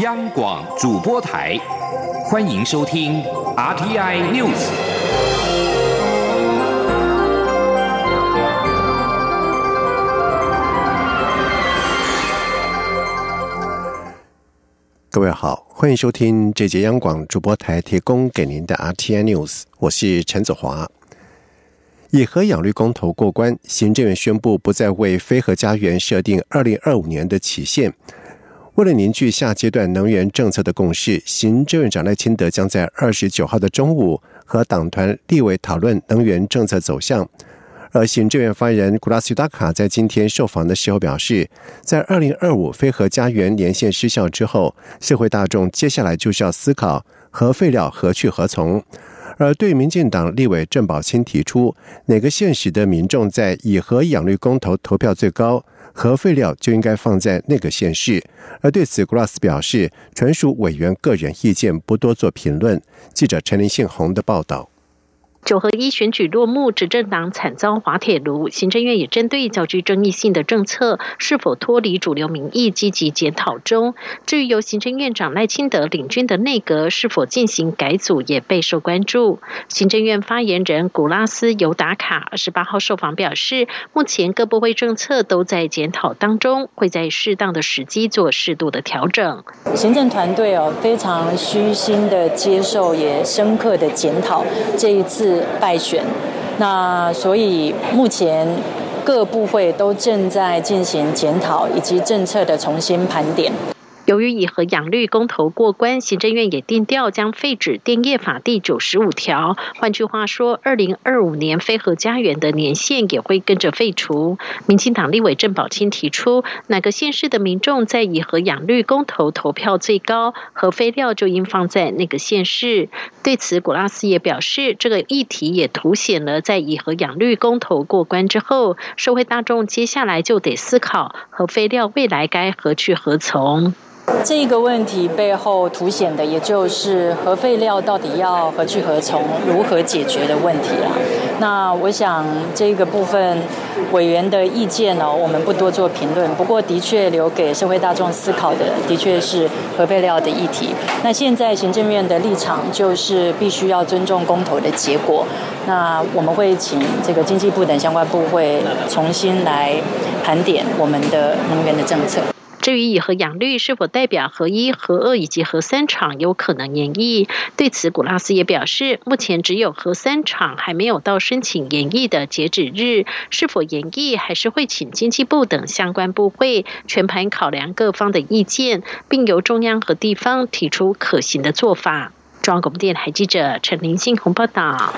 央广主播台，欢迎收听 RTI News。各位好，欢迎收听这节央广主播台提供给您的 RTI News，我是陈子华。以核养绿公投过关，行政院宣布不再为飞核家园设定二零二五年的期限。为了凝聚下阶段能源政策的共识，行政院长赖清德将在二十九号的中午和党团立委讨论能源政策走向。而行政院发言人古拉斯达卡在今天受访的时候表示，在二零二五非核家园年限失效之后，社会大众接下来就是要思考核废料何去何从。而对民进党立委郑宝清提出，哪个现实的民众在以核养绿公投投票最高，核废料就应该放在那个县市。而对此，，Grass 表示，纯属委员个人意见，不多做评论。记者陈林信宏的报道。九合一选举落幕，执政党惨遭滑铁卢。行政院也针对较具争议性的政策是否脱离主流民意，积极检讨中。至于由行政院长赖清德领军的内阁是否进行改组，也备受关注。行政院发言人古拉斯尤达卡二十八号受访表示，目前各部会政策都在检讨当中，会在适当的时机做适度的调整。行政团队哦，非常虚心的接受，也深刻的检讨这一次。败选，那所以目前各部会都正在进行检讨以及政策的重新盘点。由于以核养绿公投过关，行政院也定调将废止电业法第九十五条。换句话说，二零二五年非核家园的年限也会跟着废除。民进党立委郑宝清提出，哪个县市的民众在以核养绿公投投票最高，核废料就应放在那个县市。对此，古拉斯也表示，这个议题也凸显了在以核养绿公投过关之后，社会大众接下来就得思考核废料未来该何去何从。这个问题背后凸显的，也就是核废料到底要何去何从、如何解决的问题了。那我想这个部分委员的意见呢，我们不多做评论。不过，的确留给社会大众思考的，的确是核废料的议题。那现在行政院的立场就是必须要尊重公投的结果。那我们会请这个经济部等相关部会重新来盘点我们的能源的政策。至于以和养绿是否代表核一、核二以及核三厂有可能延役？对此，古拉斯也表示，目前只有核三厂还没有到申请延役的截止日。是否延役，还是会请经济部等相关部会全盘考量各方的意见，并由中央和地方提出可行的做法。中央广播电台记者陈林信宏报道。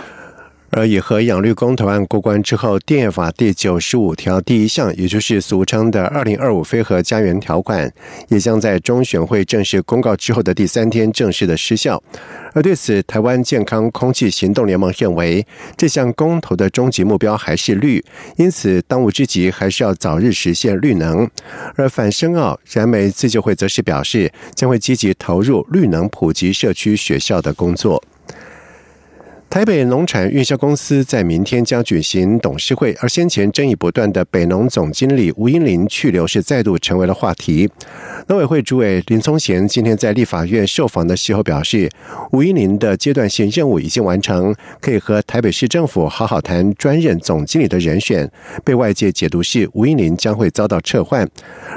而以和养绿公投案过关之后，电业法第九十五条第一项，也就是俗称的“二零二五非核家园条款”，也将在中选会正式公告之后的第三天正式的失效。而对此，台湾健康空气行动联盟认为，这项公投的终极目标还是绿，因此当务之急还是要早日实现绿能。而反深澳燃煤自救会则是表示，将会积极投入绿能普及社区学校的工作。台北农产运销公司在明天将举行董事会，而先前争议不断的北农总经理吴英林去留是再度成为了话题。农委会主委林聪贤今天在立法院受访的时候表示，吴英林的阶段性任务已经完成，可以和台北市政府好好谈专任总经理的人选。被外界解读是吴英林将会遭到撤换。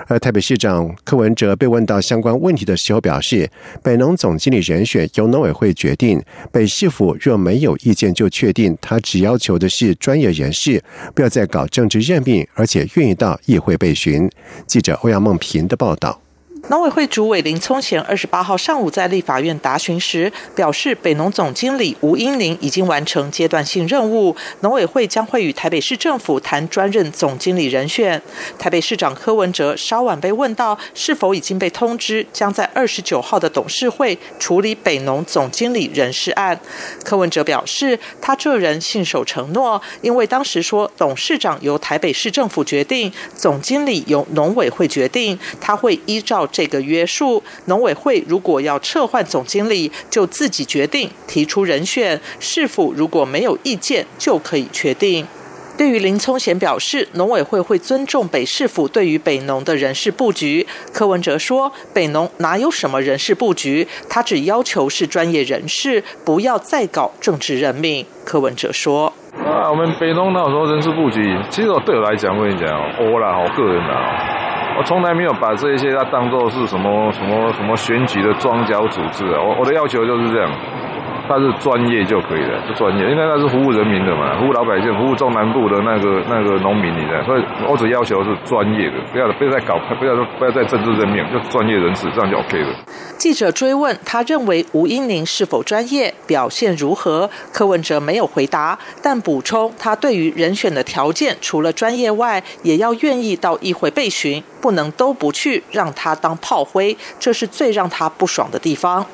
而台北市长柯文哲被问到相关问题的时候表示，北农总经理人选由农委会决定，北市府若没有。有意见就确定，他只要求的是专业人士，不要再搞政治任命，而且愿意到议会被询。记者欧阳梦平的报道。农委会主委林聪贤二十八号上午在立法院答询时表示，北农总经理吴英玲已经完成阶段性任务，农委会将会与台北市政府谈专任总经理人选。台北市长柯文哲稍晚被问到是否已经被通知，将在二十九号的董事会处理北农总经理人事案。柯文哲表示，他这人信守承诺，因为当时说董事长由台北市政府决定，总经理由农委会决定，他会依照。这个约束，农委会如果要撤换总经理，就自己决定提出人选。市府如果没有意见，就可以确定。对于林聪贤表示，农委会会尊重北市府对于北农的人事布局。柯文哲说，北农哪有什么人事布局，他只要求是专业人士，不要再搞政治任命。柯文哲说：啊，我们北农哪有说人事布局？其实我对我来讲，我跟你讲，我啦，我个人啊，我从来没有把这些他当做是什么什么什么选举的庄脚组织。我我的要求就是这样。他是专业就可以了，是专业，因为他是服务人民的嘛，服务老百姓，服务中南部的那个那个农民，你的，所以我只要求是专业的，不要不要再搞，不要不要再政治任命，就专业人士，这样就 OK 了。记者追问他认为吴英宁是否专业，表现如何，柯文哲没有回答，但补充他对于人选的条件，除了专业外，也要愿意到议会备询，不能都不去，让他当炮灰，这是最让他不爽的地方。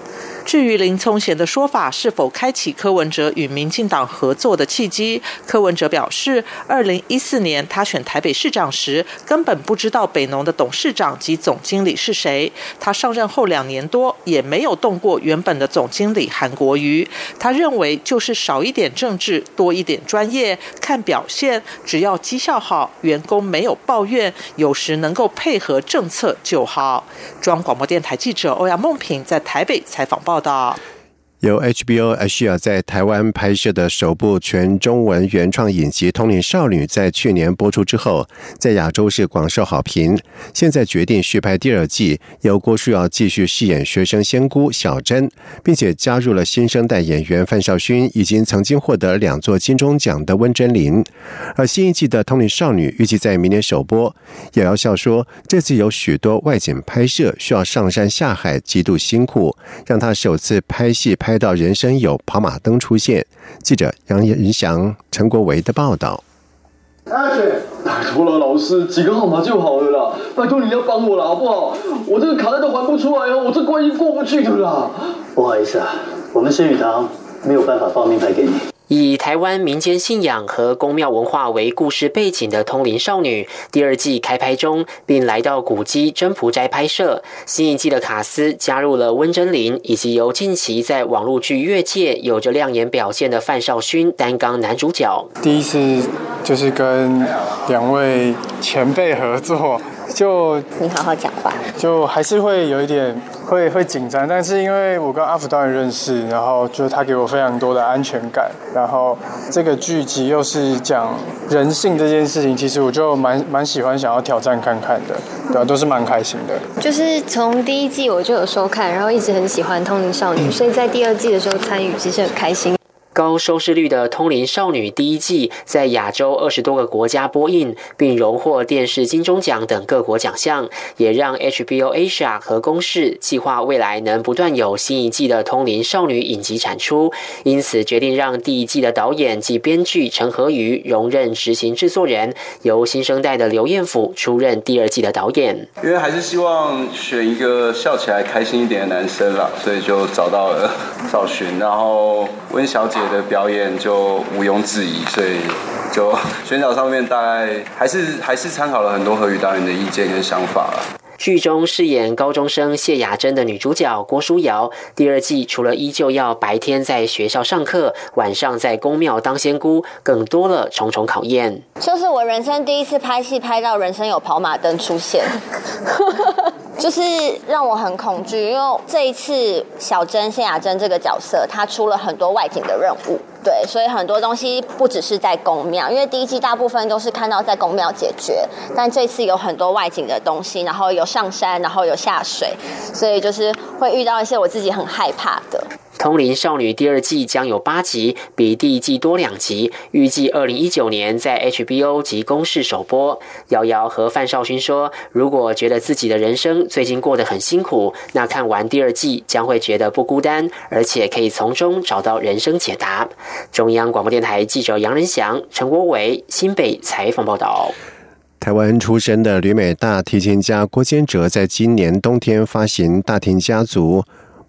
至于林聪贤的说法是否开启柯文哲与民进党合作的契机，柯文哲表示，二零一四年他选台北市长时，根本不知道北农的董事长及总经理是谁。他上任后两年多，也没有动过原本的总经理韩国瑜。他认为就是少一点政治，多一点专业，看表现，只要绩效好，员工没有抱怨，有时能够配合政策就好。中央广播电台记者欧阳梦平在台北采访报。报道。由 HBO Asia 在台湾拍摄的首部全中文原创影集《通灵少女》在去年播出之后，在亚洲是广受好评。现在决定续拍第二季，由郭书瑶继续饰演学生仙姑小珍，并且加入了新生代演员范少勋，已经曾经获得两座金钟奖的温真菱。而新一季的《通灵少女》预计在明年首播。姚瑶笑说：“这次有许多外景拍摄，需要上山下海，极度辛苦，让他首次拍戏拍。”拍到人生有跑马灯出现，记者杨仁祥、陈国维的报道。阿雪，拜托了，老师，几个号码就好了啦，拜托你要帮我了，好不好？我这个卡债都还不出来哦，我这关系过不去的啦。不好意思啊，我们新宇堂没有办法报名牌给你。以台湾民间信仰和宫庙文化为故事背景的《通灵少女》第二季开拍中，并来到古迹真蒲斋拍摄。新一季的卡司加入了温真菱，以及由近期在网络剧《越界》有着亮眼表现的范少勋担纲男主角。第一次就是跟两位前辈合作。就你好好讲话，就还是会有一点会会紧张，但是因为我跟阿福导演认识，然后就他给我非常多的安全感，然后这个剧集又是讲人性这件事情，其实我就蛮蛮喜欢想要挑战看看的，对啊，都是蛮开心的。就是从第一季我就有收看，然后一直很喜欢《通灵少女》，所以在第二季的时候参与，其实很开心。高收视率的《通灵少女》第一季在亚洲二十多个国家播映，并荣获电视金钟奖等各国奖项，也让 HBO Asia 和公视计划未来能不断有新一季的《通灵少女》影集产出，因此决定让第一季的导演及编剧陈和瑜荣任执行制作人，由新生代的刘彦甫出任第二季的导演。因为还是希望选一个笑起来开心一点的男生啦，所以就找到了 赵寻，然后温小姐。的表演就毋庸置疑，所以就 选角上面大概还是还是参考了很多何宇导演的意见跟想法剧中饰演高中生谢雅珍的女主角郭书瑶，第二季除了依旧要白天在学校上课，晚上在宫庙当仙姑，更多了重重考验。就是我人生第一次拍戏，拍到人生有跑马灯出现。就是让我很恐惧，因为这一次小珍谢雅珍这个角色，她出了很多外景的任务，对，所以很多东西不只是在宫庙，因为第一季大部分都是看到在宫庙解决，但这次有很多外景的东西，然后有上山，然后有下水，所以就是会遇到一些我自己很害怕的。《通灵少女》第二季将有八集，比第一季多两集。预计二零一九年在 HBO 及公视首播。瑶瑶和范少勋说：“如果觉得自己的人生最近过得很辛苦，那看完第二季将会觉得不孤单，而且可以从中找到人生解答。”中央广播电台记者杨仁祥、陈国伟新北采访报道。台湾出身的旅美大提琴家郭坚哲，在今年冬天发行《大庭家族》。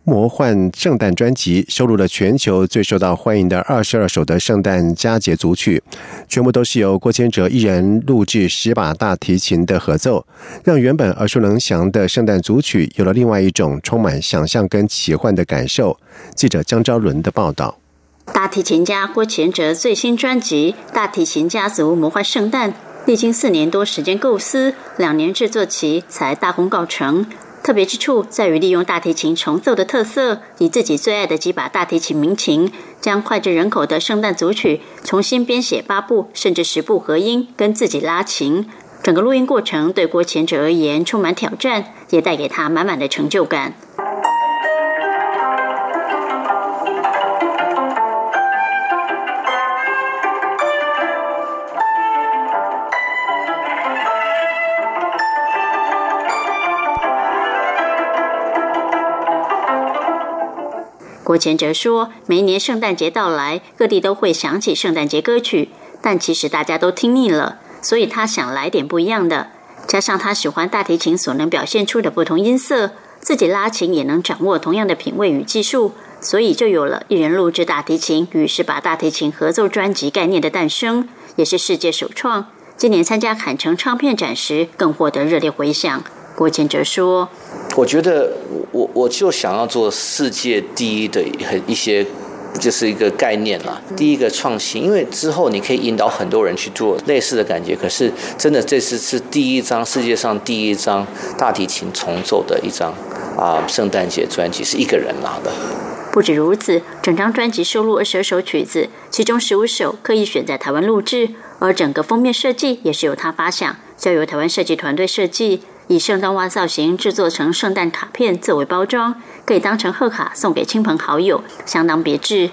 魔幻圣诞专辑收录了全球最受到欢迎的二十二首的圣诞佳节组曲，全部都是由郭千哲一人录制十把大提琴的合奏，让原本耳熟能详的圣诞组曲有了另外一种充满想象跟奇幻的感受。记者江昭伦的报道。大提琴家郭前哲最新专辑《大提琴家族魔幻圣诞》，历经四年多时间构思，两年制作期才大功告成。特别之处在于利用大提琴重奏的特色，以自己最爱的几把大提琴名琴，将脍炙人口的圣诞组曲重新编写八部甚至十部合音，跟自己拉琴。整个录音过程对郭前者而言充满挑战，也带给他满满的成就感。郭前哲说：“每年圣诞节到来，各地都会响起圣诞节歌曲，但其实大家都听腻了，所以他想来点不一样的。加上他喜欢大提琴所能表现出的不同音色，自己拉琴也能掌握同样的品味与技术，所以就有了一人录制大提琴与十把大提琴合奏专辑概念的诞生，也是世界首创。今年参加坎城唱片展时，更获得热烈回响。”郭建哲说：“我觉得我我就想要做世界第一的很一些，就是一个概念啦。第一个创新，因为之后你可以引导很多人去做类似的感觉。可是真的这次是第一张世界上第一张大提琴重奏的一张啊圣诞节专辑，是一个人拿的。不止如此，整张专辑收录二十二首曲子，其中十五首刻意选在台湾录制，而整个封面设计也是由他发想，交由台湾设计团队设计。”以圣诞袜造型制作成圣诞卡片作为包装，可以当成贺卡送给亲朋好友，相当别致。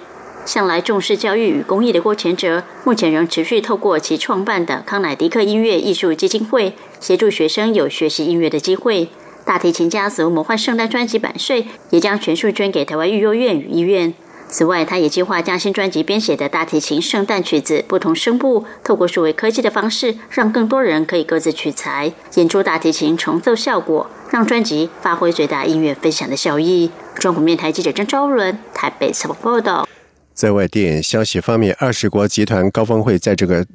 向来重视教育与公益的郭前哲，目前仍持续透过其创办的康乃迪克音乐艺术基金会，协助学生有学习音乐的机会。大提琴家族魔幻圣诞专辑版税也将全数捐给台湾育幼院与医院。此外，他也计划将新专辑编写的大提琴圣诞曲子不同声部，透过数位科技的方式，让更多人可以各自取材，演出大提琴重奏效果，让专辑发挥最大音乐分享的效益。中国面台记者郑昭伦台北采访报道。在外电消息方面，二十国集团高峰会在这个。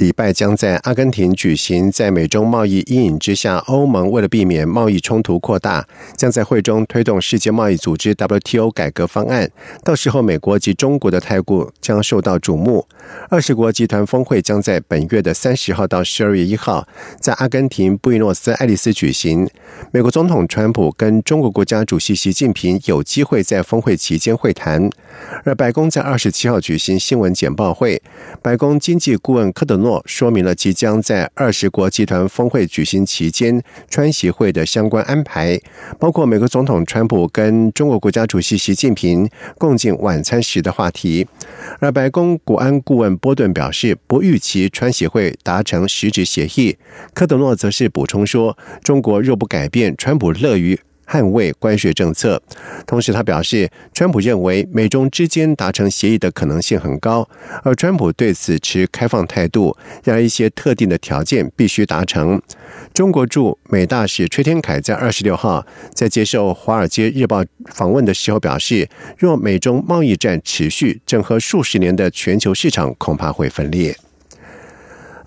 礼拜将在阿根廷举行，在美中贸易阴影之下，欧盟为了避免贸易冲突扩大，将在会中推动世界贸易组织 WTO 改革方案。到时候，美国及中国的态度将受到瞩目。二十国集团峰会将在本月的三十号到十二月一号，在阿根廷布宜诺斯艾利斯举行。美国总统川普跟中国国家主席习近平有机会在峰会期间会谈。而白宫在二十七号举行新闻简报会，白宫经济顾问科德诺。说明了即将在二十国集团峰会举行期间川协会的相关安排，包括美国总统川普跟中国国家主席习近平共进晚餐时的话题。而白宫国安顾问波顿表示，不预期川协会达成实质协议。科德诺则是补充说，中国若不改变，川普乐于。捍卫关税政策，同时他表示，川普认为美中之间达成协议的可能性很高，而川普对此持开放态度，让一些特定的条件必须达成。中国驻美大使崔天凯在二十六号在接受《华尔街日报》访问的时候表示，若美中贸易战持续，整合数十年的全球市场恐怕会分裂。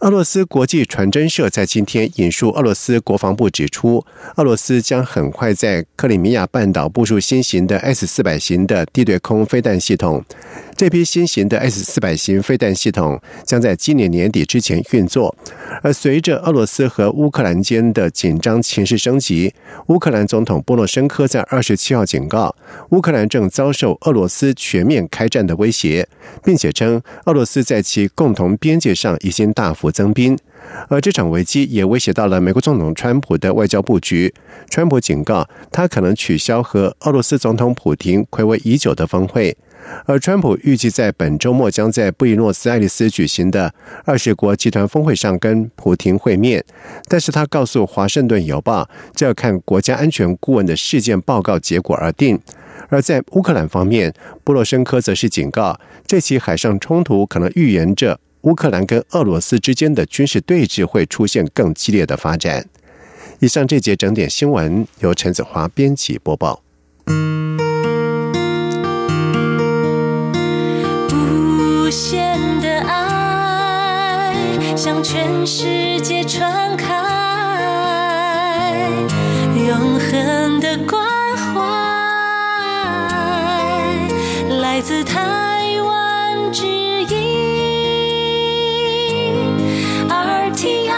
俄罗斯国际传真社在今天引述俄罗斯国防部指出，俄罗斯将很快在克里米亚半岛部署新型的 S 四百型的地对空飞弹系统。这批新型的 S 四百型飞弹系统将在今年年底之前运作。而随着俄罗斯和乌克兰间的紧张情势升级，乌克兰总统波罗申科在二十七号警告，乌克兰正遭受俄罗斯全面开战的威胁，并且称俄罗斯在其共同边界上已经大幅增兵。而这场危机也威胁到了美国总统川普的外交布局。川普警告，他可能取消和俄罗斯总统普京暌违已久的峰会。而川普预计在本周末将在布宜诺斯艾利斯举行的二十国集团峰会上跟普廷会面，但是他告诉《华盛顿邮报》，这要看国家安全顾问的事件报告结果而定。而在乌克兰方面，波罗申科则是警告，这起海上冲突可能预言着乌克兰跟俄罗斯之间的军事对峙会出现更激烈的发展。以上这节整点新闻由陈子华编辑播报。全世界传开，永恒的光